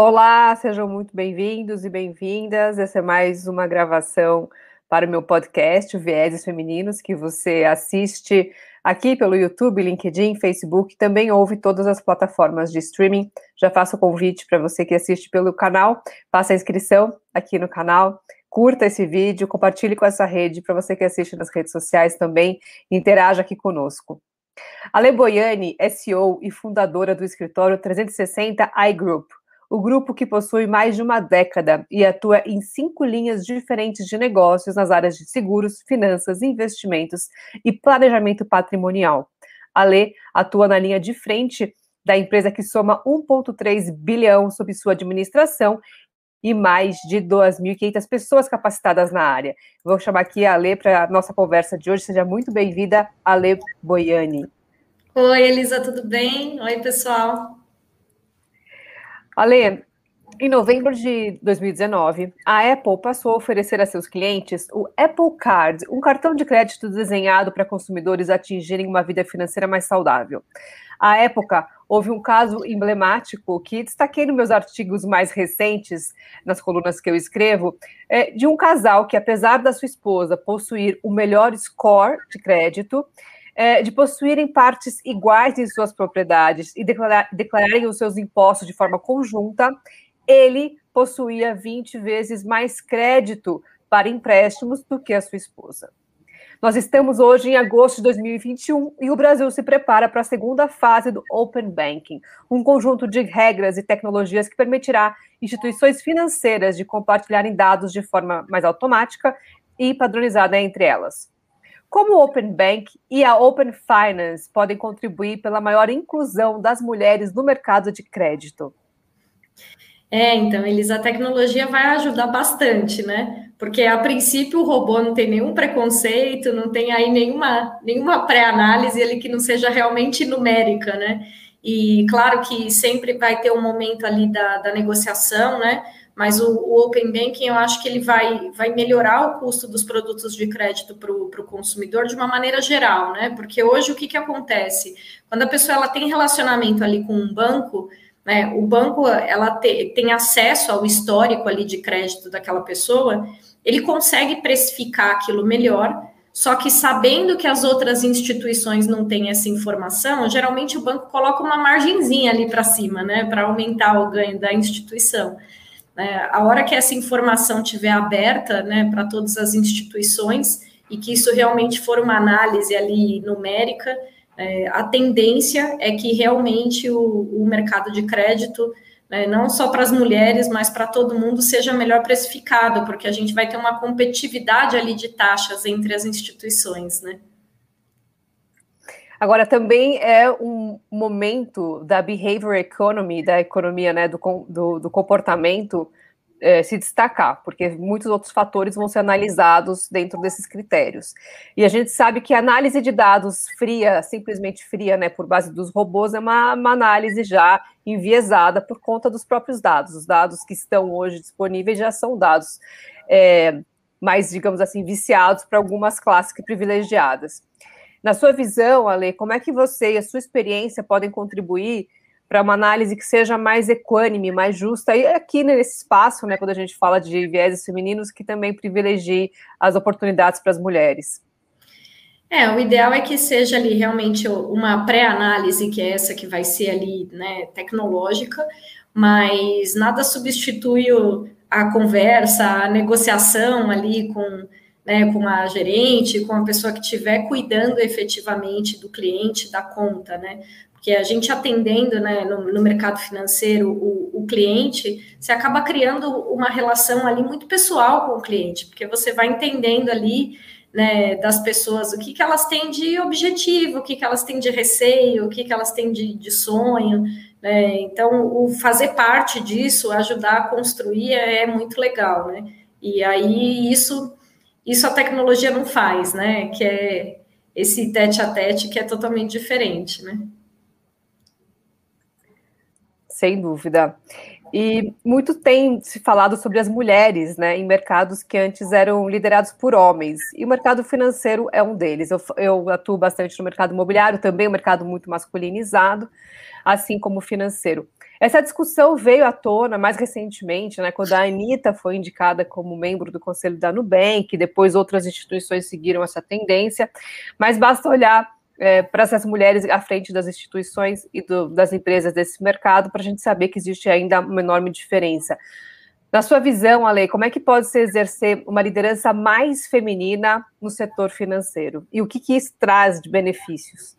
Olá, sejam muito bem-vindos e bem-vindas. Essa é mais uma gravação para o meu podcast, Vieses Femininos, que você assiste aqui pelo YouTube, LinkedIn, Facebook, também ouve todas as plataformas de streaming. Já faço o convite para você que assiste pelo canal, faça a inscrição aqui no canal, curta esse vídeo, compartilhe com essa rede para você que assiste nas redes sociais também, interaja aqui conosco. Ale Boiani CEO e fundadora do escritório 360 iGroup, o grupo que possui mais de uma década e atua em cinco linhas diferentes de negócios nas áreas de seguros, finanças, investimentos e planejamento patrimonial. A Lê atua na linha de frente da empresa que soma 1,3 bilhão sob sua administração e mais de 2.500 pessoas capacitadas na área. Vou chamar aqui a Lê para a nossa conversa de hoje. Seja muito bem-vinda, Ale Boiani. Oi, Elisa, tudo bem? Oi, pessoal. Ale, em novembro de 2019, a Apple passou a oferecer a seus clientes o Apple Card, um cartão de crédito desenhado para consumidores atingirem uma vida financeira mais saudável. À época, houve um caso emblemático que destaquei nos meus artigos mais recentes, nas colunas que eu escrevo, é, de um casal que, apesar da sua esposa possuir o melhor score de crédito, é, de possuírem partes iguais em suas propriedades e declarar, declararem os seus impostos de forma conjunta, ele possuía 20 vezes mais crédito para empréstimos do que a sua esposa. Nós estamos hoje em agosto de 2021 e o Brasil se prepara para a segunda fase do Open Banking, um conjunto de regras e tecnologias que permitirá instituições financeiras de compartilharem dados de forma mais automática e padronizada entre elas. Como o Open Bank e a Open Finance podem contribuir pela maior inclusão das mulheres no mercado de crédito? É, então, Elisa, a tecnologia vai ajudar bastante, né? Porque a princípio o robô não tem nenhum preconceito, não tem aí nenhuma, nenhuma pré-análise ali que não seja realmente numérica, né? E claro que sempre vai ter um momento ali da, da negociação, né? Mas o, o, Open Banking eu acho que ele vai, vai melhorar o custo dos produtos de crédito para o consumidor de uma maneira geral, né? Porque hoje o que, que acontece? Quando a pessoa ela tem relacionamento ali com um banco, né? O banco ela te, tem acesso ao histórico ali de crédito daquela pessoa, ele consegue precificar aquilo melhor. Só que sabendo que as outras instituições não têm essa informação, geralmente o banco coloca uma margenzinha ali para cima, né, para aumentar o ganho da instituição. É, a hora que essa informação estiver aberta né, para todas as instituições e que isso realmente for uma análise ali numérica, é, a tendência é que realmente o, o mercado de crédito, né, não só para as mulheres, mas para todo mundo, seja melhor precificado, porque a gente vai ter uma competitividade ali de taxas entre as instituições, né? Agora, também é um momento da behavior economy, da economia né, do, do, do comportamento, é, se destacar, porque muitos outros fatores vão ser analisados dentro desses critérios. E a gente sabe que a análise de dados fria, simplesmente fria, né, por base dos robôs, é uma, uma análise já enviesada por conta dos próprios dados. Os dados que estão hoje disponíveis já são dados é, mais, digamos assim, viciados para algumas classes privilegiadas. Na sua visão, Ale, como é que você e a sua experiência podem contribuir para uma análise que seja mais equânime, mais justa, e aqui nesse espaço, né, quando a gente fala de vieses femininos, que também privilegie as oportunidades para as mulheres? É, o ideal é que seja ali realmente uma pré-análise, que é essa que vai ser ali, né, tecnológica, mas nada substitui a conversa, a negociação ali com né, com a gerente, com a pessoa que estiver cuidando efetivamente do cliente, da conta, né? Porque a gente atendendo né, no, no mercado financeiro o, o, cliente, você acaba criando uma relação ali muito pessoal com o cliente, porque você vai entendendo ali né, das pessoas o que, que elas têm de objetivo, o que, que elas têm de receio, o que, que elas têm de, de sonho. Né? Então, o fazer parte disso, ajudar a construir é, é muito legal, né? E aí isso isso a tecnologia não faz, né? Que é esse tete a tete que é totalmente diferente, né? Sem dúvida. E muito tem se falado sobre as mulheres, né, em mercados que antes eram liderados por homens. E o mercado financeiro é um deles. Eu, eu atuo bastante no mercado imobiliário, também um mercado muito masculinizado, assim como o financeiro. Essa discussão veio à tona mais recentemente, né, quando a Anitta foi indicada como membro do conselho da Nubank, depois outras instituições seguiram essa tendência, mas basta olhar é, para essas mulheres à frente das instituições e do, das empresas desse mercado para a gente saber que existe ainda uma enorme diferença. Na sua visão, Ale, como é que pode se exercer uma liderança mais feminina no setor financeiro? E o que, que isso traz de benefícios?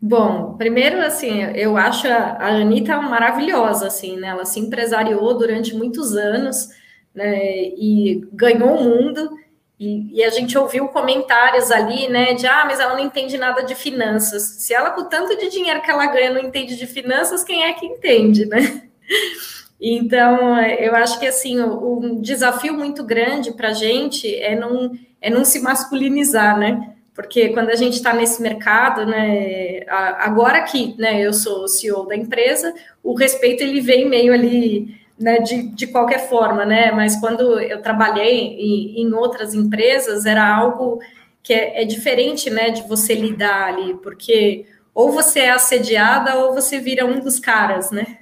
Bom, primeiro, assim, eu acho a Anitta maravilhosa, assim, né? Ela se empresariou durante muitos anos, né? E ganhou o mundo. E, e, a gente ouviu comentários ali, né? De ah, mas ela não entende nada de finanças. Se ela, com tanto de dinheiro que ela ganha, não entende de finanças, quem é que entende, né? Então, eu acho que assim, um desafio muito grande para a gente é não, é não se masculinizar, né? Porque quando a gente está nesse mercado, né, agora que né, eu sou CEO da empresa, o respeito ele vem meio ali né, de, de qualquer forma, né? Mas quando eu trabalhei em, em outras empresas, era algo que é, é, diferente, né, de você lidar ali, porque ou você é assediada ou você vira um dos caras, né?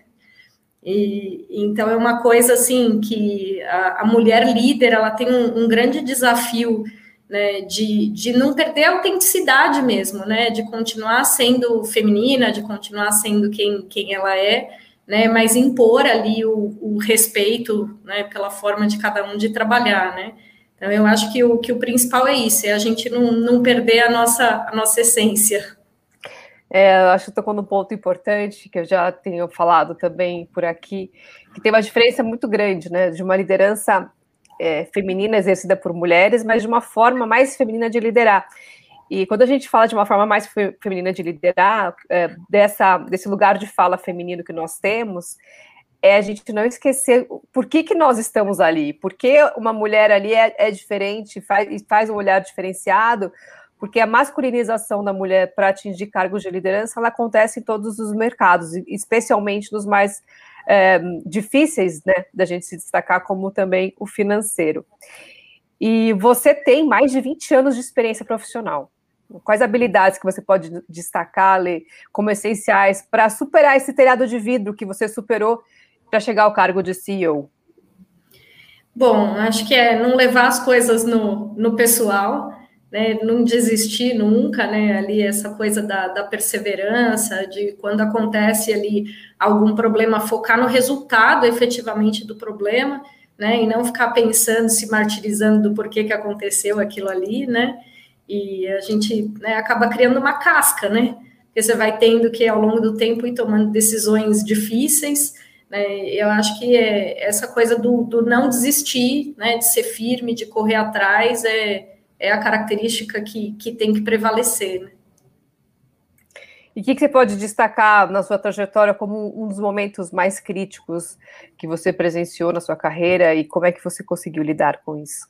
E, então é uma coisa assim que a, a mulher líder ela tem um, um grande desafio né, de, de não perder a autenticidade mesmo, né, de continuar sendo feminina, de continuar sendo quem, quem ela é, né, mas impor ali o, o respeito, né, pela forma de cada um de trabalhar, né. Então eu acho que o, que o principal é isso, é a gente não, não perder a nossa, a nossa essência. É, acho que tocou num ponto importante, que eu já tenho falado também por aqui, que tem uma diferença muito grande, né, de uma liderança é, feminina exercida por mulheres, mas de uma forma mais feminina de liderar. E quando a gente fala de uma forma mais fe feminina de liderar, é, dessa, desse lugar de fala feminino que nós temos, é a gente não esquecer por que, que nós estamos ali, por que uma mulher ali é, é diferente, faz, faz um olhar diferenciado, porque a masculinização da mulher para atingir cargos de liderança ela acontece em todos os mercados, especialmente nos mais é, difíceis né, da gente se destacar, como também o financeiro. E você tem mais de 20 anos de experiência profissional. Quais habilidades que você pode destacar, Lê, como essenciais para superar esse telhado de vidro que você superou para chegar ao cargo de CEO? Bom, acho que é não levar as coisas no, no pessoal, né, não desistir nunca, né, ali essa coisa da, da, perseverança, de quando acontece ali algum problema, focar no resultado efetivamente do problema, né, e não ficar pensando, se martirizando do porquê que aconteceu aquilo ali, né, e a gente né, acaba criando uma casca, né, porque você vai tendo que ao longo do tempo ir tomando decisões difíceis, né, eu acho que é essa coisa do, do não desistir, né, de ser firme, de correr atrás, é é a característica que, que tem que prevalecer. Né? E o que, que, você pode destacar na sua trajetória como um dos momentos mais críticos que você presenciou na sua carreira e como é que você conseguiu lidar com isso?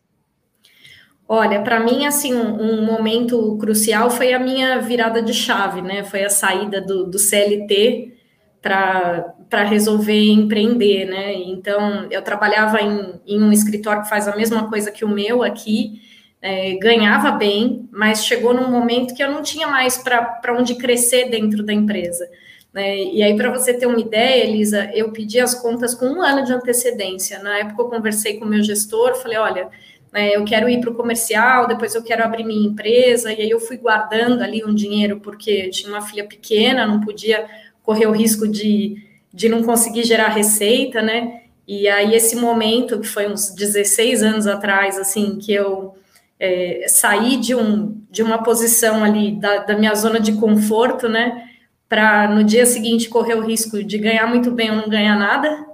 Olha, para mim, assim, um, um, momento crucial foi a minha virada de chave, né? Foi a saída do, do CLT para resolver empreender, né? Então, eu trabalhava em, em um escritório que faz a mesma coisa que o meu aqui, é, ganhava bem, mas chegou num momento que eu não tinha mais para onde crescer dentro da empresa. Né? E aí, para você ter uma ideia, Elisa, eu pedi as contas com um ano de antecedência. Na época, eu conversei com o meu gestor, falei: olha, né, eu quero ir para o comercial, depois eu quero abrir minha empresa. E aí, eu fui guardando ali um dinheiro, porque eu tinha uma filha pequena, não podia correr o risco de, de não conseguir gerar receita, né? E aí, esse momento, que foi uns 16 anos atrás, assim, que eu é, sair de, um, de uma posição ali da, da minha zona de conforto, né, para no dia seguinte correr o risco de ganhar muito bem ou não ganhar nada,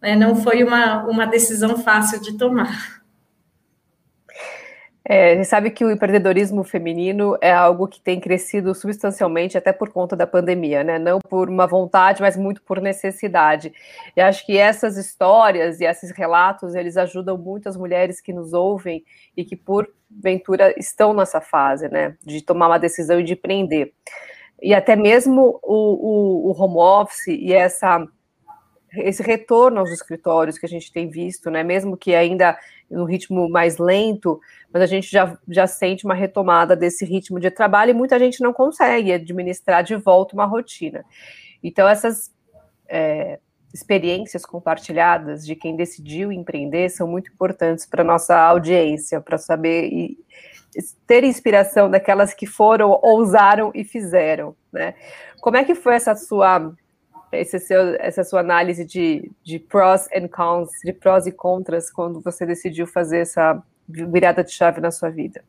né, não foi uma, uma decisão fácil de tomar. É, você sabe que o empreendedorismo feminino é algo que tem crescido substancialmente até por conta da pandemia, né? Não por uma vontade, mas muito por necessidade. E acho que essas histórias e esses relatos, eles ajudam muito as mulheres que nos ouvem e que, porventura, estão nessa fase, né? De tomar uma decisão e de empreender. E até mesmo o, o, o home office e essa esse retorno aos escritórios que a gente tem visto, né, mesmo que ainda no ritmo mais lento, mas a gente já, já sente uma retomada desse ritmo de trabalho e muita gente não consegue administrar de volta uma rotina. Então, essas é, experiências compartilhadas de quem decidiu empreender são muito importantes para nossa audiência, para saber e ter inspiração daquelas que foram, ousaram e fizeram, né? Como é que foi essa sua esse seu, essa sua análise de, de pros and cons, de prós e contras, quando você decidiu fazer essa virada de chave na sua vida?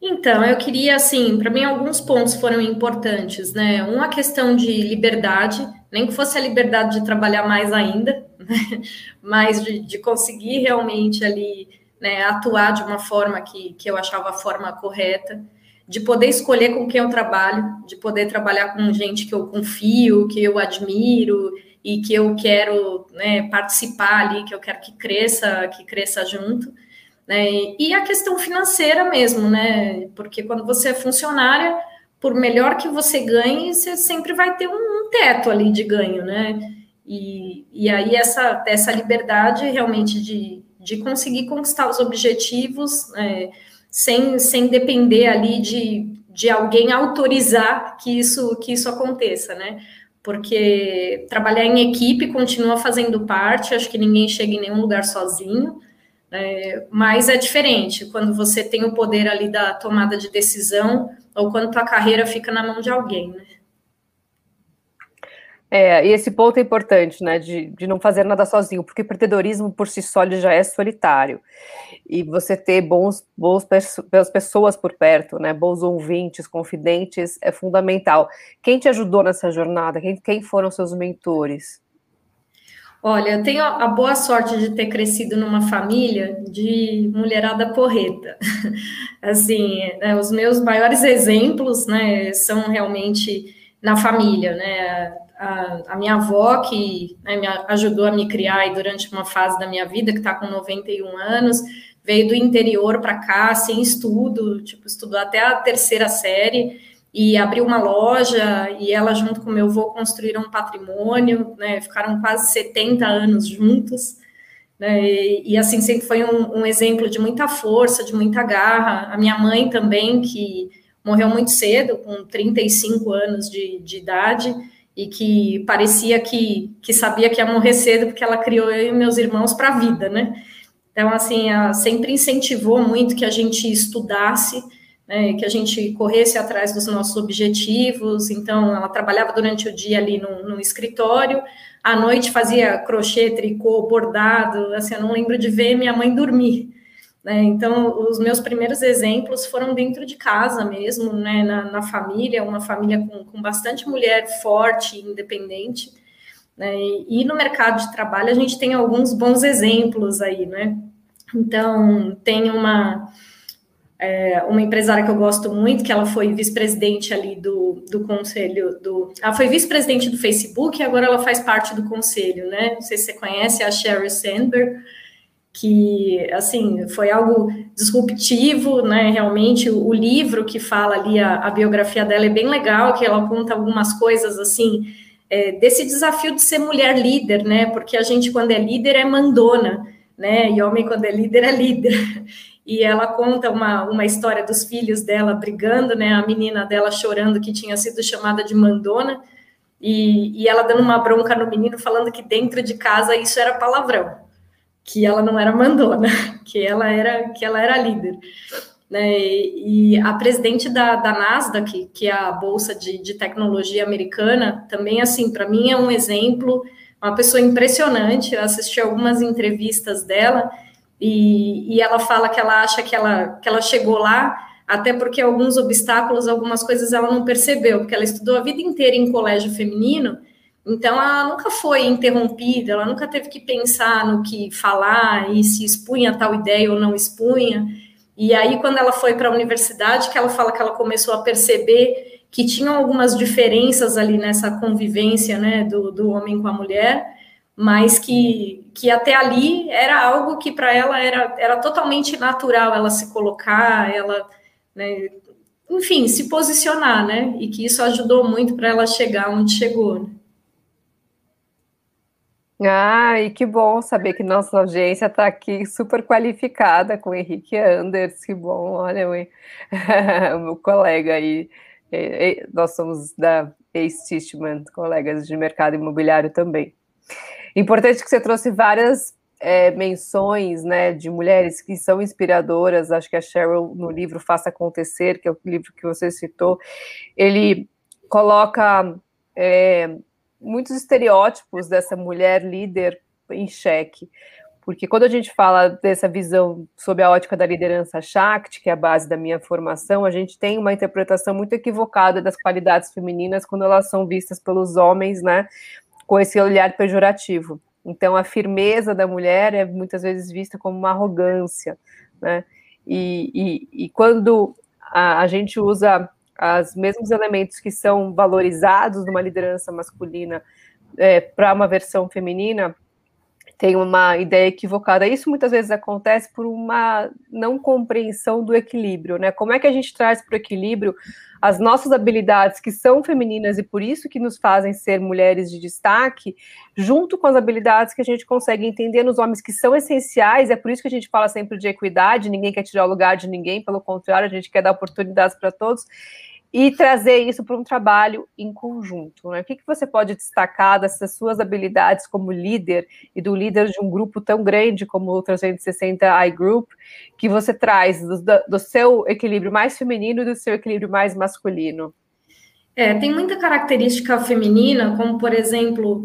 Então, eu queria, assim, para mim alguns pontos foram importantes, né? Uma questão de liberdade, nem que fosse a liberdade de trabalhar mais ainda, né? mas de, de, conseguir realmente ali né, atuar de uma forma que, que eu achava a forma correta, de poder escolher com quem eu trabalho, de poder trabalhar com gente que eu confio, que eu admiro e que eu quero né, participar ali, que eu quero que cresça, que cresça junto. Né? E a questão financeira mesmo, né? Porque quando você é funcionária, por melhor que você ganhe, você sempre vai ter um teto ali de ganho, né? E, e aí essa, essa liberdade realmente de, de conseguir conquistar os objetivos né? Sem, sem depender ali de, de alguém autorizar que isso, que isso aconteça, né? Porque trabalhar em equipe continua fazendo parte, acho que ninguém chega em nenhum lugar sozinho, é, mas é diferente quando você tem o poder ali da tomada de decisão ou quando tua carreira fica na mão de alguém, né? É, e esse ponto é importante, né, de, de não fazer nada sozinho, porque o empreendedorismo por si só já é solitário. E você ter bons, bons pessoas por perto, né, bons ouvintes, confidentes, é fundamental. Quem te ajudou nessa jornada? Quem, quem foram seus mentores? Olha, eu tenho a boa sorte de ter crescido numa família de mulherada porreta. Assim, né, os meus maiores exemplos, né, são realmente na família, né? A, a minha avó, que né, me ajudou a me criar durante uma fase da minha vida, que está com 91 anos, veio do interior para cá sem estudo, tipo, estudou até a terceira série, e abriu uma loja e ela junto com meu avô construíram um patrimônio, né, ficaram quase 70 anos juntos, né, e, e, assim sempre foi um, um, exemplo de muita força, de muita garra. A minha mãe também, que morreu muito cedo, com 35 anos de, de idade, e que parecia que, que sabia que ia morrer cedo, porque ela criou eu e meus irmãos para a vida, né? Então, assim, ela sempre incentivou muito que a gente estudasse, né, que a gente corresse atrás dos nossos objetivos. Então, ela trabalhava durante o dia ali no, no escritório, à noite fazia crochê, tricô, bordado. Assim, eu não lembro de ver minha mãe dormir. Né? Então, os meus primeiros exemplos foram dentro de casa mesmo, né, na, na família, uma família com, com bastante mulher forte, independente. Né? E, e no mercado de trabalho a gente tem alguns bons exemplos aí, né? Então, tem uma é, uma empresária que eu gosto muito, que ela foi vice-presidente ali do, do conselho do. Ela foi vice-presidente do Facebook e agora ela faz parte do conselho, né? Não sei se você conhece a Sheryl Sandberg, que assim foi algo disruptivo, né? Realmente, o, livro que fala ali, a, a, biografia dela é bem legal, que ela conta algumas coisas assim. É, desse desafio de ser mulher líder, né? Porque a gente, quando é líder, é mandona, né? E homem, quando é líder, é líder e ela conta uma, uma história dos filhos dela brigando, né? A menina dela chorando que tinha sido chamada de mandona, e, e ela dando uma bronca no menino, falando que dentro de casa isso era palavrão, que ela não era mandona, que ela era que ela era líder. Né, e a presidente da, da Nasdaq, que é a bolsa de, de tecnologia americana, também assim, para mim é um exemplo, uma pessoa impressionante. Eu assisti algumas entrevistas dela e, e ela fala que ela acha que ela, que ela chegou lá até porque alguns obstáculos, algumas coisas ela não percebeu, porque ela estudou a vida inteira em colégio feminino, então ela nunca foi interrompida, ela nunca teve que pensar no que falar e se expunha tal ideia ou não expunha. E aí, quando ela foi para a universidade, que ela fala que ela começou a perceber que tinham algumas diferenças ali nessa convivência né, do, do homem com a mulher, mas que, que até ali era algo que para ela era, era totalmente natural ela se colocar, ela, né, enfim, se posicionar, né? E que isso ajudou muito para ela chegar onde chegou. Né? Ah, e que bom saber que nossa audiência está aqui super qualificada com o Henrique Anders, que bom, olha, o meu colega aí, nós somos da East Eastman, colegas de mercado imobiliário também. Importante que você trouxe várias é, menções né, de mulheres que são inspiradoras. Acho que a Cheryl, no livro Faça Acontecer, que é o livro que você citou, ele coloca é, muitos estereótipos dessa mulher líder em xeque. Porque quando a gente fala dessa visão sob a ótica da liderança Shakti, que é a base da minha formação, a gente tem uma interpretação muito equivocada das qualidades femininas quando elas são vistas pelos homens, né, com esse olhar pejorativo. Então, a firmeza da mulher é muitas vezes vista como uma arrogância, né? E, e, e quando a, a, gente usa os mesmos elementos que são valorizados numa liderança masculina é, para uma versão feminina, tem uma ideia equivocada. Isso muitas vezes acontece por uma não compreensão do equilíbrio, né? Como é que a gente traz para o equilíbrio as nossas habilidades que são femininas e por isso que nos fazem ser mulheres de destaque, junto com as habilidades que a gente consegue entender nos homens que são essenciais, é por isso que a gente fala sempre de equidade, ninguém quer tirar o lugar de ninguém, pelo contrário, a gente quer dar oportunidades para todos e trazer isso para um trabalho em conjunto. Né? O que, que você pode destacar dessas suas habilidades como líder e do líder de um grupo tão grande como o 360 iGroup, que você traz do, do seu equilíbrio mais feminino e do seu equilíbrio mais masculino? É, tem muita característica feminina, como, por exemplo,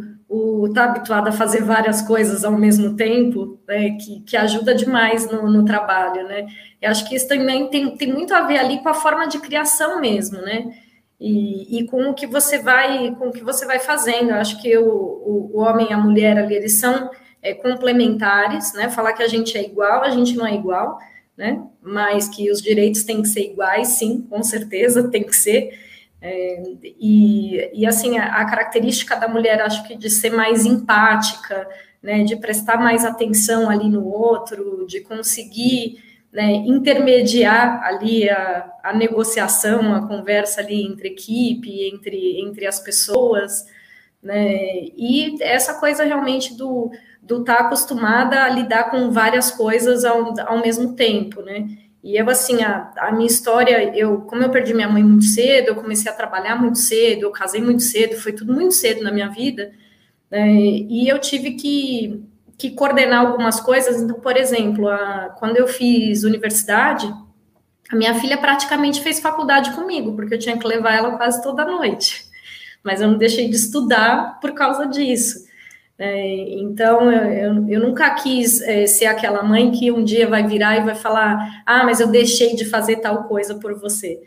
estar tá habituado a fazer várias coisas ao mesmo tempo, né, que, que ajuda demais no, no trabalho, né? Eu acho que isso também tem, tem muito a ver ali com a forma de criação mesmo, né? E, e com o que você vai com o que você vai fazendo. Eu acho que o, o, o homem e a mulher ali, eles são é, complementares, né? Falar que a gente é igual, a gente não é igual, né? Mas que os direitos têm que ser iguais, sim, com certeza tem que ser. É, e, e, assim, a, a, característica da mulher, acho que de ser mais empática, né, de prestar mais atenção ali no outro, de conseguir né, intermediar ali a, a, negociação, a conversa ali entre equipe, entre, entre as pessoas, né, e essa coisa realmente do do estar tá acostumada a lidar com várias coisas ao, ao mesmo tempo, né, e eu, assim, a, a, minha história, eu, como eu perdi minha mãe muito cedo, eu comecei a trabalhar muito cedo, eu casei muito cedo, foi tudo muito cedo na minha vida, né, e eu tive que, que coordenar algumas coisas. Então, por exemplo, a, quando eu fiz universidade, a minha filha praticamente fez faculdade comigo, porque eu tinha que levar ela quase toda noite. Mas eu não deixei de estudar por causa disso. É, então, eu, eu, nunca quis é, ser aquela mãe que um dia vai virar e vai falar: ah, mas eu deixei de fazer tal coisa por você.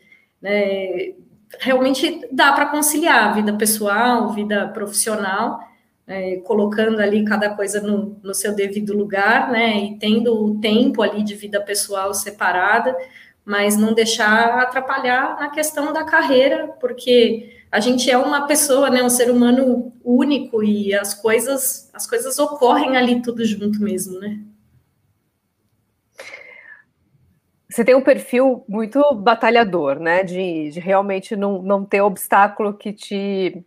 É, realmente dá para conciliar a vida pessoal, vida profissional, é, colocando ali cada coisa no, no, seu devido lugar, né, e tendo o tempo ali de vida pessoal separada, mas não deixar atrapalhar na questão da carreira, porque a gente é uma pessoa, né, um ser humano único e as coisas, as coisas ocorrem ali tudo junto mesmo, né? Você tem um perfil muito batalhador, né? De, de realmente não, não ter obstáculo que te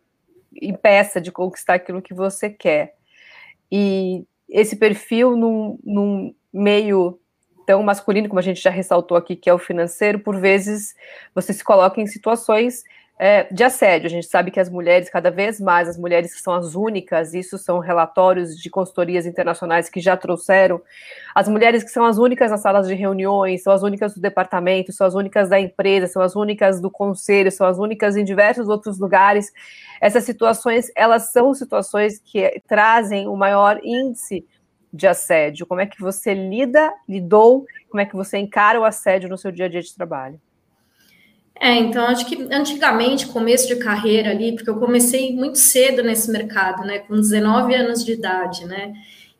impeça de conquistar aquilo que você quer. E esse perfil num, num meio tão masculino, como a gente já ressaltou aqui, que é o financeiro, por vezes você se coloca em situações é, de assédio. A gente sabe que as mulheres, cada vez mais, as mulheres que são as únicas, isso são relatórios de consultorias internacionais que já trouxeram, as mulheres que são as únicas nas salas de reuniões, são as únicas do departamento, são as únicas da empresa, são as únicas do conselho, são as únicas em diversos outros lugares. Essas situações, elas são situações que trazem o maior índice de assédio. Como é que você lida, lidou, como é que você encara o assédio no seu dia a dia de trabalho? É, então acho que antigamente, começo de carreira ali, porque eu comecei muito cedo nesse mercado, né, com 19 anos de idade, né,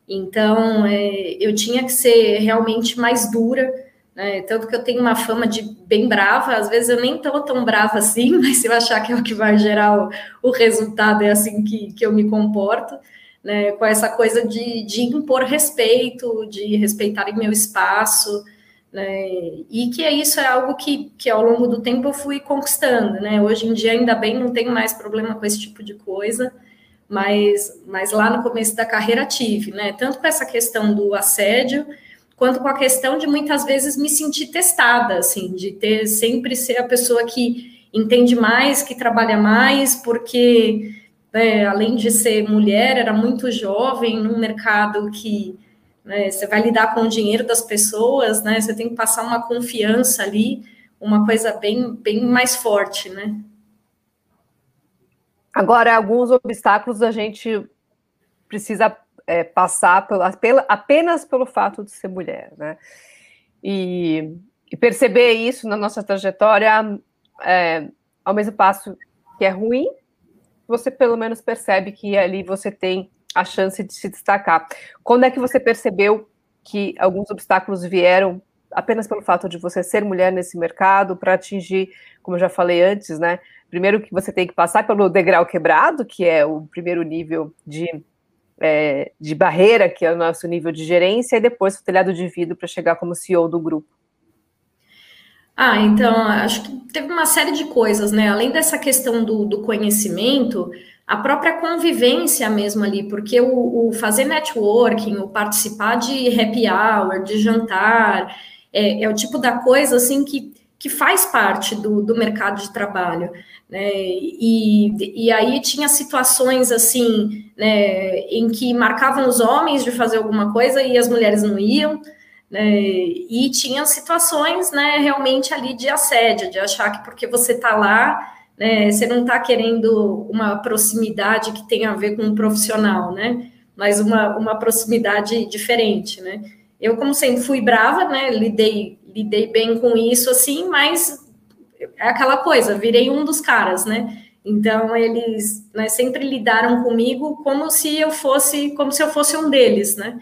então é, eu tinha que ser realmente mais dura, né, tanto que eu tenho uma fama de bem brava, às vezes eu nem tô tão brava assim, mas se eu achar que é o que vai gerar o, o resultado, é assim que, que eu me comporto, né, com essa coisa de, de impor respeito, de respeitar meu espaço, né? E que é isso é algo que, que ao longo do tempo eu fui conquistando, né? Hoje em dia, ainda bem, não tenho mais problema com esse tipo de coisa, mas, mas lá no começo da carreira tive, né? Tanto com essa questão do assédio, quanto com a questão de muitas vezes me sentir testada, assim, de ter sempre ser a pessoa que entende mais, que trabalha mais, porque né, além de ser mulher, era muito jovem, num mercado que né, você vai lidar com o dinheiro das pessoas, né? Você tem que passar uma confiança ali, uma coisa bem, bem mais forte, né? Agora, alguns obstáculos a gente precisa é, passar pela, pela, apenas pelo fato de ser mulher, né? E, e perceber isso na nossa trajetória, é, ao mesmo passo que é ruim, você pelo menos percebe que ali você tem a chance de se destacar. Quando é que você percebeu que alguns obstáculos vieram apenas pelo fato de você ser mulher nesse mercado para atingir, como eu já falei antes, né? Primeiro que você tem que passar pelo degrau quebrado, que é o primeiro nível de, é, de barreira, que é o nosso nível de gerência, e depois o telhado de vidro para chegar como CEO do grupo. Ah, então, acho que teve uma série de coisas, né? Além dessa questão do, do conhecimento, a própria convivência mesmo ali, porque o, o, fazer networking, o participar de happy hour, de jantar, é, é, o tipo da coisa assim que, que faz parte do, do mercado de trabalho. Né? E, e aí tinha situações assim, né, em que marcavam os homens de fazer alguma coisa e as mulheres não iam. Né? E tinha situações né, realmente ali de assédio, de achar que porque você está lá né? Você não está querendo uma proximidade que tenha a ver com um profissional, né? Mas uma, uma proximidade diferente, né? Eu, como sempre, fui brava, né? Lidei, lidei bem com isso, assim, mas é aquela coisa, virei um dos caras, né? Então eles né, sempre lidaram comigo como se eu fosse, como se eu fosse um deles, né?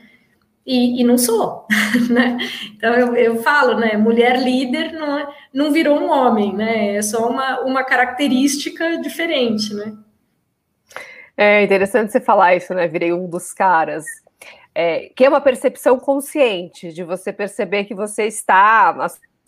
E, e não sou, né? Então eu, eu falo, né? Mulher líder não, é, não virou um homem, né? É só uma, uma característica diferente, né? É interessante você falar isso, né? Virei um dos caras. É, que é uma percepção consciente de você perceber que você está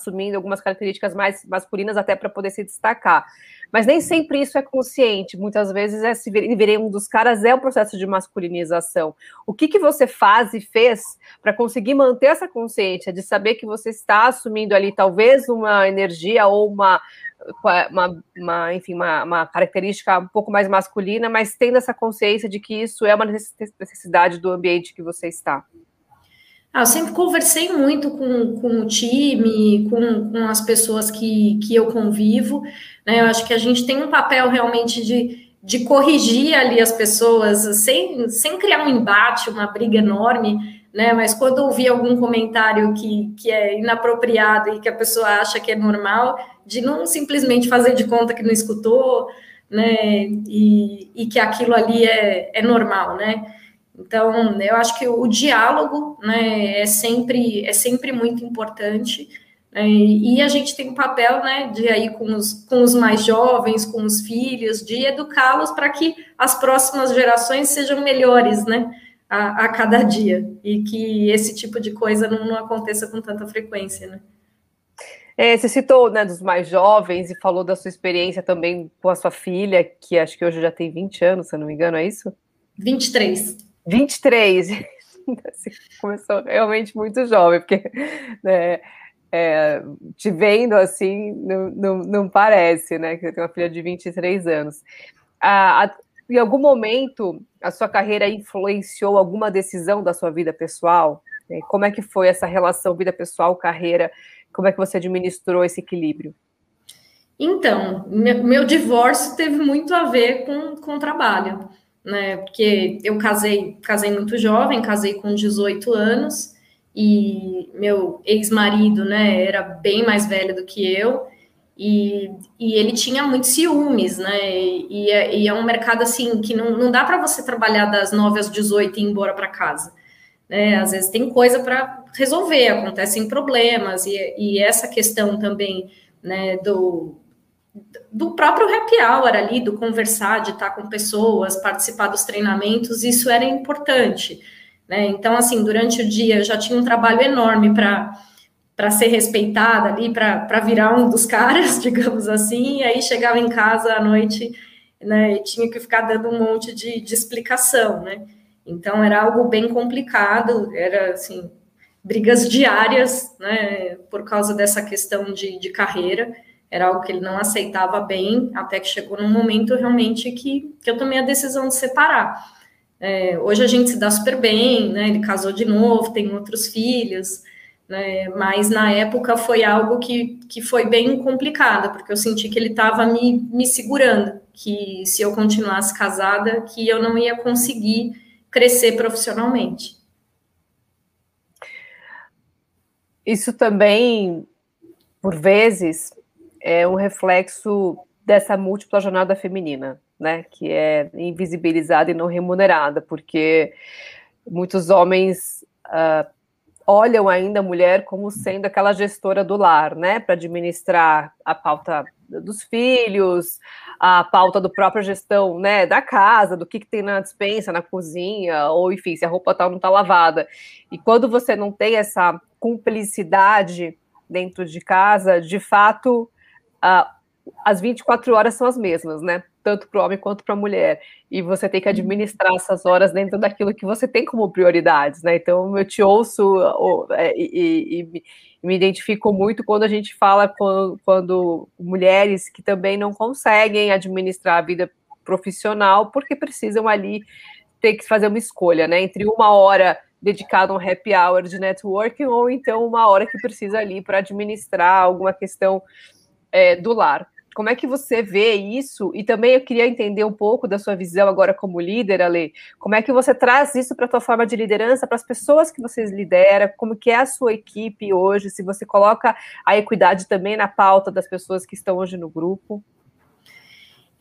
assumindo algumas características mais masculinas até para poder se destacar. Mas nem sempre isso é consciente. Muitas vezes é se virei um dos caras é um processo de masculinização. O que, que você faz e fez para conseguir manter essa consciência de saber que você está assumindo ali talvez uma energia ou uma uma, uma, enfim, uma, uma, característica um pouco mais masculina, mas tendo essa consciência de que isso é uma necessidade do ambiente que você está. Ah, eu sempre conversei muito com, com o time, com, com as pessoas que, que eu convivo. Né? Eu acho que a gente tem um papel realmente de, de corrigir ali as pessoas, sem, sem criar um embate, uma briga enorme. Né? Mas quando ouvir algum comentário que, que é inapropriado e que a pessoa acha que é normal, de não simplesmente fazer de conta que não escutou, né? E, e que aquilo ali é, é normal, né? Então, eu acho que o diálogo né, é, sempre, é sempre muito importante. Né, e a gente tem um papel né, de aí com os, com os mais jovens, com os filhos, de educá-los para que as próximas gerações sejam melhores né, a, a, cada dia. E que esse tipo de coisa não, não aconteça com tanta frequência. Né? É, você citou né, dos mais jovens e falou da sua experiência também com a sua filha, que acho que hoje já tem 20 anos, se eu não me engano, é isso? 23. 23. Assim, começou realmente muito jovem, porque né, é, te vendo assim, não, não, não, parece, né? Que você tem uma filha de 23 anos. Ah, a, em algum momento, a sua carreira influenciou alguma decisão da sua vida pessoal? Como é que foi essa relação vida pessoal, carreira? Como é que você administrou esse equilíbrio? Então, meu, meu divórcio teve muito a ver com, com o trabalho né? Porque eu casei, casei muito jovem, casei com 18 anos e meu ex-marido, né, era bem mais velho do que eu e, e ele tinha muitos ciúmes, né? E, é, e é um mercado assim que não, não dá para você trabalhar das 9 às 18 e ir embora para casa. Né? Às vezes tem coisa para resolver, acontecem problemas, e, e essa questão também né, do, do próprio happy hour ali, do conversar, de estar com pessoas, participar dos treinamentos, isso era importante. Né? Então, assim, durante o dia eu já tinha um trabalho enorme para para ser respeitada ali, para virar um dos caras, digamos assim, e aí chegava em casa à noite né, e tinha que ficar dando um monte de, de explicação, né? Então era algo bem complicado, era assim, brigas diárias, né, por causa dessa questão de, de carreira era algo que ele não aceitava bem, até que chegou num momento realmente que, que eu tomei a decisão de separar. É, hoje a gente se dá super bem, né? Ele casou de novo, tem outros filhos, né? Mas na época foi algo que, que foi bem complicado, porque eu senti que ele estava me, me segurando, que se eu continuasse casada, que eu não ia conseguir crescer profissionalmente. Isso também, por vezes, é um reflexo dessa múltipla jornada feminina, né, que é invisibilizada e não remunerada, porque muitos homens uh, olham ainda a mulher como sendo aquela gestora do lar, né, para administrar a pauta dos filhos, a pauta do própria gestão, né, da casa, do que, que tem na dispensa, na cozinha, ou enfim, se a roupa tal não está lavada. E quando você não tem essa cumplicidade dentro de casa, de fato, uh, as 24 horas são as mesmas, né? Tanto para o homem quanto para a mulher. E você tem que administrar essas horas dentro daquilo que você tem como prioridades, né? Então, eu te ouço é, e, e, e me identifico muito quando a gente fala quando, quando mulheres que também não conseguem administrar a vida profissional porque precisam ali ter que fazer uma escolha, né? Entre uma hora dedicada a um happy hour de networking ou então uma hora que precisa ali para administrar alguma questão é, do lar. Como é que você vê isso? E também eu queria entender um pouco da sua visão agora como líder, Ale. Como é que você traz isso para a tua forma de liderança, para as pessoas que vocês lidera, como que é a sua equipe hoje, se você coloca a equidade também na pauta das pessoas que estão hoje no grupo?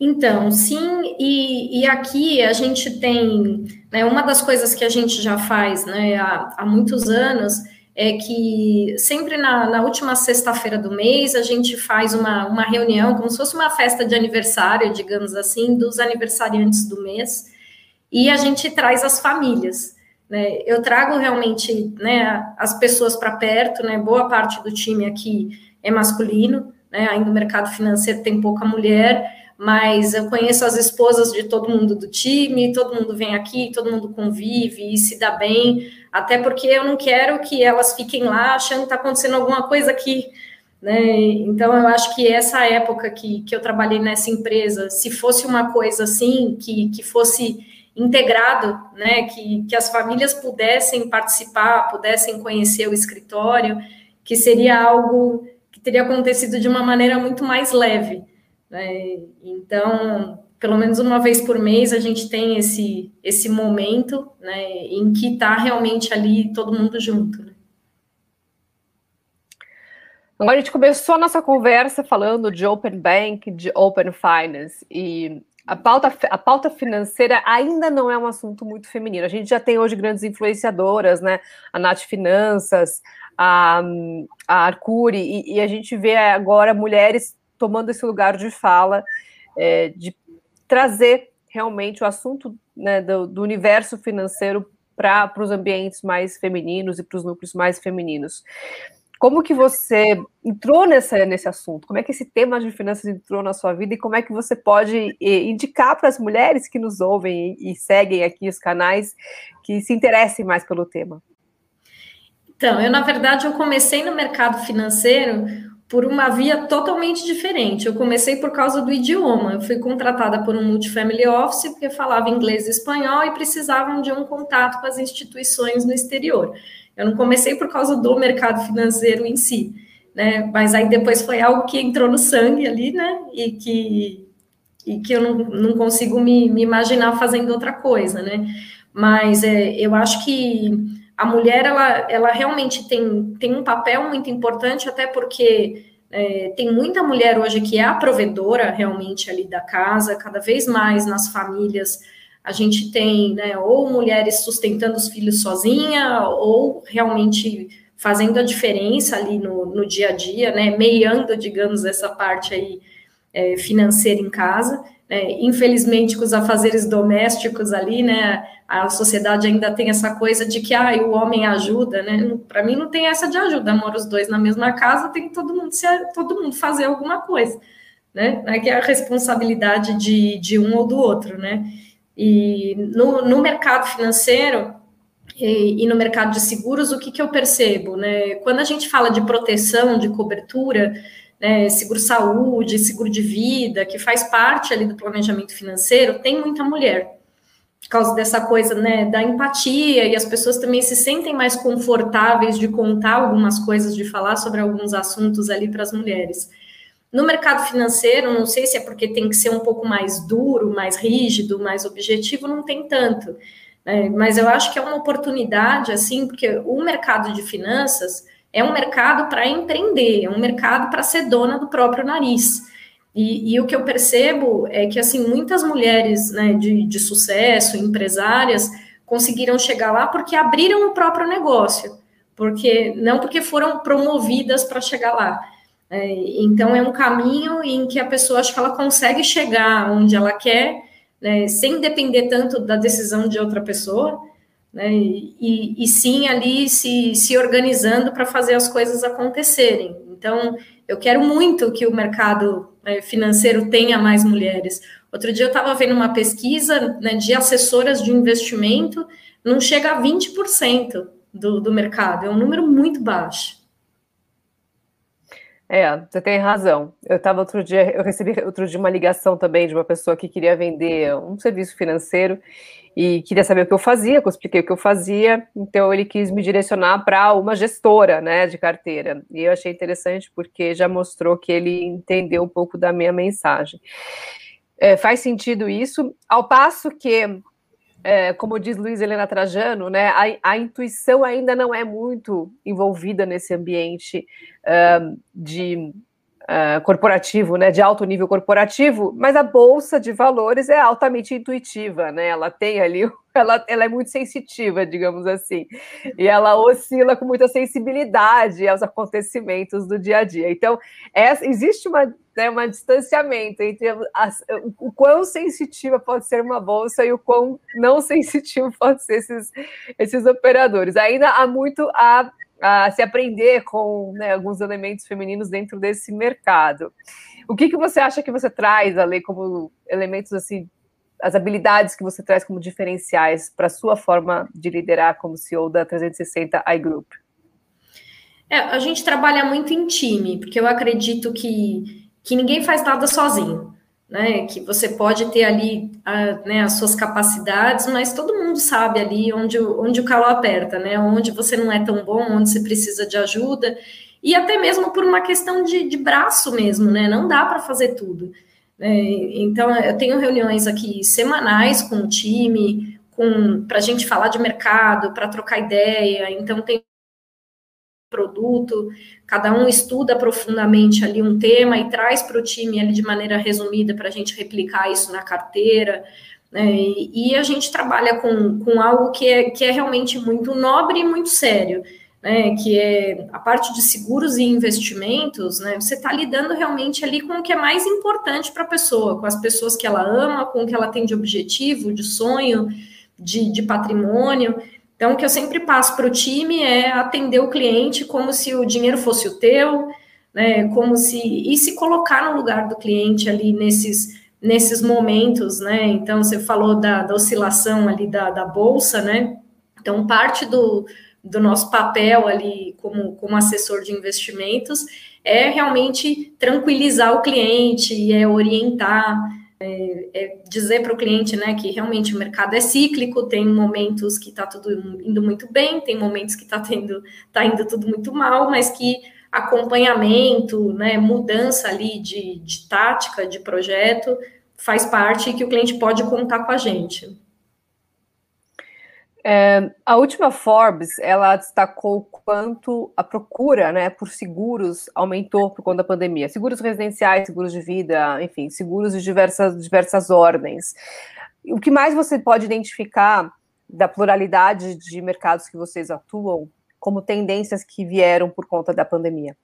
Então, sim, e, e aqui a gente tem, né, uma das coisas que a gente já faz né, há, há muitos anos é que sempre na, na última sexta-feira do mês a gente faz uma, uma reunião, como se fosse uma festa de aniversário, digamos assim, dos aniversariantes do mês, e a gente traz as famílias. Né? Eu trago realmente né, as pessoas para perto, né? boa parte do time aqui é masculino, né? ainda o mercado financeiro tem pouca mulher, mas eu conheço as esposas de todo mundo do time, todo mundo vem aqui, todo mundo convive e se dá bem, até porque eu não quero que elas fiquem lá achando que está acontecendo alguma coisa aqui. Né? Então, eu acho que essa época que, que eu trabalhei nessa empresa, se fosse uma coisa assim, que, que fosse integrado, né? que, que as famílias pudessem participar, pudessem conhecer o escritório, que seria algo que teria acontecido de uma maneira muito mais leve. Né? Então, pelo menos uma vez por mês, a gente tem esse, esse momento né, em que está realmente ali todo mundo junto. Né? Agora, a gente começou a nossa conversa falando de Open Bank, de Open Finance, e a pauta, a pauta financeira ainda não é um assunto muito feminino. A gente já tem hoje grandes influenciadoras, né? A Nath Finanças, a, a Arcuri, e, e a gente vê agora mulheres tomando esse lugar de fala, é, de trazer realmente o assunto né, do, do, universo financeiro para os ambientes mais femininos e para os núcleos mais femininos. Como que você entrou nessa, nesse assunto? Como é que esse tema de finanças entrou na sua vida e como é que você pode indicar para as mulheres que nos ouvem e, e seguem aqui os canais que se interessem mais pelo tema? Então, eu na verdade eu comecei no mercado financeiro por uma via totalmente diferente. Eu comecei por causa do idioma. Eu fui contratada por um multifamily office porque falava inglês e espanhol e precisavam de um contato com as instituições no exterior. Eu não comecei por causa do mercado financeiro em si, né? Mas aí depois foi algo que entrou no sangue ali, né? E que, e que eu não, não consigo me, me imaginar fazendo outra coisa, né? Mas é, eu acho que a mulher ela, ela realmente tem, tem um papel muito importante, até porque é, tem muita mulher hoje que é a provedora realmente ali da casa, cada vez mais nas famílias a gente tem né, ou mulheres sustentando os filhos sozinha, ou realmente fazendo a diferença ali no, no dia a dia, né, meiando, digamos, essa parte aí é, financeira em casa. Né, infelizmente, com os afazeres domésticos ali, né, a sociedade ainda tem essa coisa de que ah, o homem ajuda, né? Para mim não tem essa de ajuda, mora os dois na mesma casa, tem que todo mundo ser, todo mundo fazer alguma coisa, né? É que é a responsabilidade de, de um ou do outro, né? E no, no mercado financeiro e, e, no mercado de seguros, o que, que eu percebo, né? Quando a gente fala de proteção, de cobertura, né, seguro-saúde, seguro de vida, que faz parte ali do planejamento financeiro, tem muita mulher. Por causa dessa coisa, né, da empatia, e as pessoas também se sentem mais confortáveis de contar algumas coisas, de falar sobre alguns assuntos ali para as mulheres. No mercado financeiro, não sei se é porque tem que ser um pouco mais duro, mais rígido, mais objetivo, não tem tanto. Né? Mas eu acho que é uma oportunidade, assim, porque o mercado de finanças é um mercado para empreender, é um mercado para ser dona do próprio nariz. E, e, o que eu percebo é que, assim, muitas mulheres né, de, de sucesso, empresárias, conseguiram chegar lá porque abriram o próprio negócio, porque não porque foram promovidas para chegar lá. É, então, é um caminho em que a pessoa acho que ela consegue chegar onde ela quer, né, sem depender tanto da decisão de outra pessoa, né, e, e sim ali se, se organizando para fazer as coisas acontecerem. Então, eu quero muito que o mercado né, financeiro tenha mais mulheres. Outro dia eu estava vendo uma pesquisa né, de assessoras de investimento, não chega a 20% do, do mercado, é um número muito baixo. É, você tem razão. Eu estava outro dia, eu recebi outro dia uma ligação também de uma pessoa que queria vender um serviço financeiro e queria saber o que eu fazia, eu expliquei o que eu fazia, então ele quis me direcionar para uma gestora, né, de carteira. E eu achei interessante porque já mostrou que ele entendeu um pouco da minha mensagem. É, faz sentido isso, ao passo que é, como diz Luiz Helena Trajano, né, a, a, intuição ainda não é muito envolvida nesse ambiente uh, de uh, corporativo, né, de alto nível corporativo, mas a bolsa de valores é altamente intuitiva, né? Ela tem ali, ela, ela é muito sensitiva, digamos assim, e ela oscila com muita sensibilidade aos acontecimentos do dia a dia. Então, existe uma né, um distanciamento entre o quão sensitiva pode ser uma bolsa e o quão não sensitivo pode ser esses, esses operadores. Ainda há muito a a se aprender com né, alguns elementos femininos dentro desse mercado. O que, que você acha que você traz, Ale, como elementos assim, as habilidades que você traz como diferenciais para a sua forma de liderar como CEO da 360 iGroup? É, a gente trabalha muito em time, porque eu acredito que, que ninguém faz nada sozinho né? Que você pode ter ali a, né, as suas capacidades, mas todo mundo sabe ali onde, onde o calo aperta, né? Onde você não é tão bom, onde você precisa de ajuda, e até mesmo por uma questão de, de braço mesmo, né? Não dá para fazer tudo. Né? Então, eu tenho reuniões aqui semanais com o time, para a gente falar de mercado, para trocar ideia. Então, tem produto, cada um estuda profundamente ali um tema e traz para o time ali de maneira resumida para a gente replicar isso na carteira. Né? E a gente trabalha com, com algo que é, que é realmente muito nobre e muito sério. Né, que é a parte de seguros e investimentos, né, você está lidando realmente ali com o que é mais importante para a pessoa, com as pessoas que ela ama, com o que ela tem de objetivo, de sonho, de, de patrimônio. Então, o que eu sempre passo para o time é atender o cliente como se o dinheiro fosse o teu, né? Como se e se colocar no lugar do cliente ali nesses nesses momentos, né? Então, você falou da, da oscilação ali da, da bolsa, né? Então, parte do, do nosso papel ali como, como assessor de investimentos é realmente tranquilizar o cliente é orientar é, é dizer para o cliente né, que realmente o mercado é cíclico, tem momentos que está tudo indo muito bem, tem momentos que está tá indo tudo muito mal, mas que acompanhamento, né, mudança ali de, de tática, de projeto, faz parte e que o cliente pode contar com a gente. É, a última Forbes, ela destacou quanto a procura, né, por seguros aumentou por conta da pandemia. Seguros residenciais, seguros de vida, enfim, seguros de diversas, diversas ordens. O que mais você pode identificar da pluralidade de mercados que vocês atuam como tendências que vieram por conta da pandemia?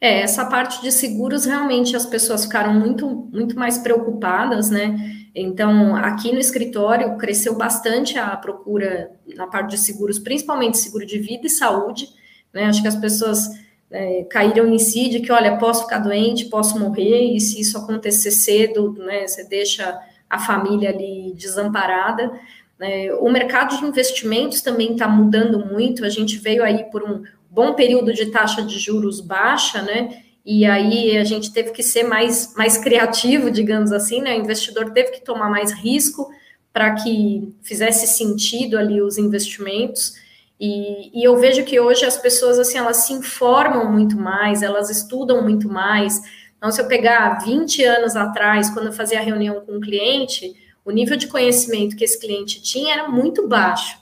É, essa parte de seguros, realmente as pessoas ficaram muito, muito mais preocupadas, né? Então, aqui no escritório cresceu bastante a procura na parte de seguros, principalmente seguro de vida e saúde. Né? Acho que as pessoas é, caíram em si de que, olha, posso ficar doente, posso morrer, e se isso acontecer cedo, né, você deixa a família ali desamparada. É, o mercado de investimentos também está mudando muito. A gente veio aí por um bom período de taxa de juros baixa, né? e aí a gente teve que ser mais, mais criativo, digamos assim, né? O investidor teve que tomar mais risco para que fizesse sentido ali os investimentos. E, e, eu vejo que hoje as pessoas assim elas se informam muito mais, elas estudam muito mais. Então, se eu pegar 20 anos atrás, quando eu fazia reunião com um cliente, o nível de conhecimento que esse cliente tinha era muito baixo.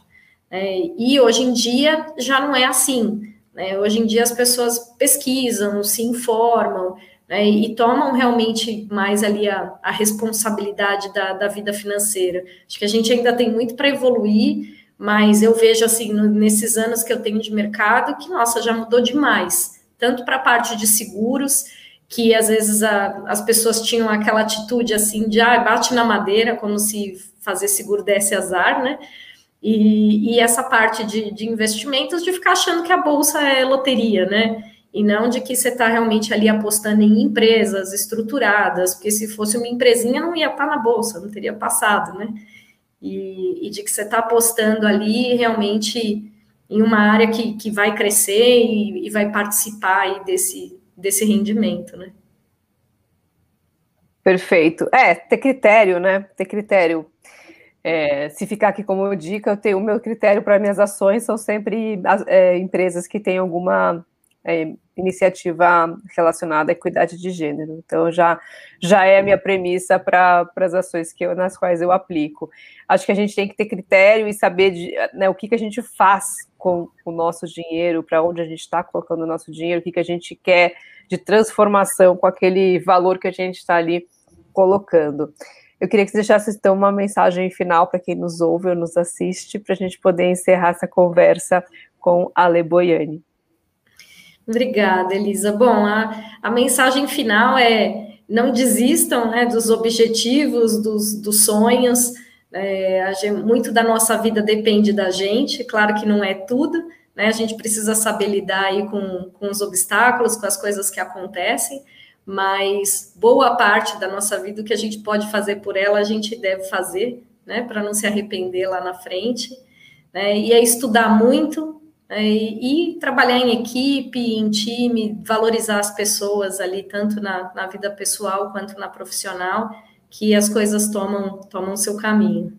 Né? E hoje em dia já não é assim. Né? Hoje em dia as pessoas pesquisam, se informam né? e tomam realmente mais ali a, a responsabilidade da, da, vida financeira. Acho que a gente ainda tem muito para evoluir, mas eu vejo assim, no, nesses anos que eu tenho de mercado, que, nossa, já mudou demais. Tanto para a parte de seguros, que às vezes a, as pessoas tinham aquela atitude assim de ah, bate na madeira, como se fazer seguro desse azar, né? E, e essa parte de, de, investimentos de ficar achando que a bolsa é loteria, né? E não de que você está realmente ali apostando em empresas estruturadas, porque se fosse uma empresinha não ia estar tá na bolsa, não teria passado, né? E, e de que você está apostando ali realmente em uma área que, que vai crescer e, e vai participar aí desse, desse rendimento, né? Perfeito. É, ter critério, né? Ter critério. É, se ficar aqui como dica, eu tenho o meu critério para minhas ações são sempre é, empresas que têm alguma é, iniciativa relacionada à equidade de gênero. Então já já é a minha premissa para as ações que eu, nas quais eu aplico. Acho que a gente tem que ter critério e saber de, né, o que, que a gente faz com o nosso dinheiro, para onde a gente está colocando o nosso dinheiro, o que, que a gente quer de transformação com aquele valor que a gente está ali colocando. Eu queria que você deixasse então uma mensagem final para quem nos ouve ou nos assiste, para a gente poder encerrar essa conversa com a Le Boiani. Obrigada, Elisa. Bom, a, a mensagem final é não desistam né, dos objetivos, dos, dos sonhos. É, gente, muito da nossa vida depende da gente, claro que não é tudo, né? A gente precisa saber lidar aí com, com os obstáculos, com as coisas que acontecem, mas boa parte da nossa vida, o que a gente pode fazer por ela, a gente deve fazer, né, para não se arrepender lá na frente. Né, e é estudar muito né, e, e, trabalhar em equipe, em time, valorizar as pessoas ali, tanto na, na vida pessoal quanto na profissional, que as coisas tomam, tomam seu caminho.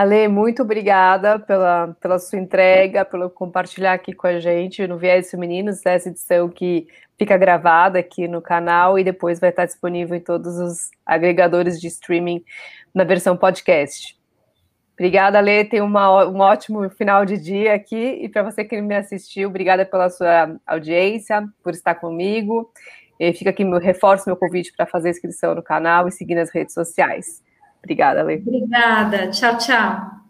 Ale, muito obrigada pela, pela sua entrega, pelo compartilhar aqui com a gente no Viés Femininos, essa edição que fica gravada aqui no canal e depois vai estar disponível em todos os agregadores de streaming na versão podcast. Obrigada, Lê. Tenha uma, um ótimo final de dia aqui. E para você que me assistiu, obrigada pela sua audiência, por estar comigo. E fica aqui, meu, reforço meu convite para fazer inscrição no canal e seguir nas redes sociais. Obrigada, Lê. Obrigada. Tchau, tchau.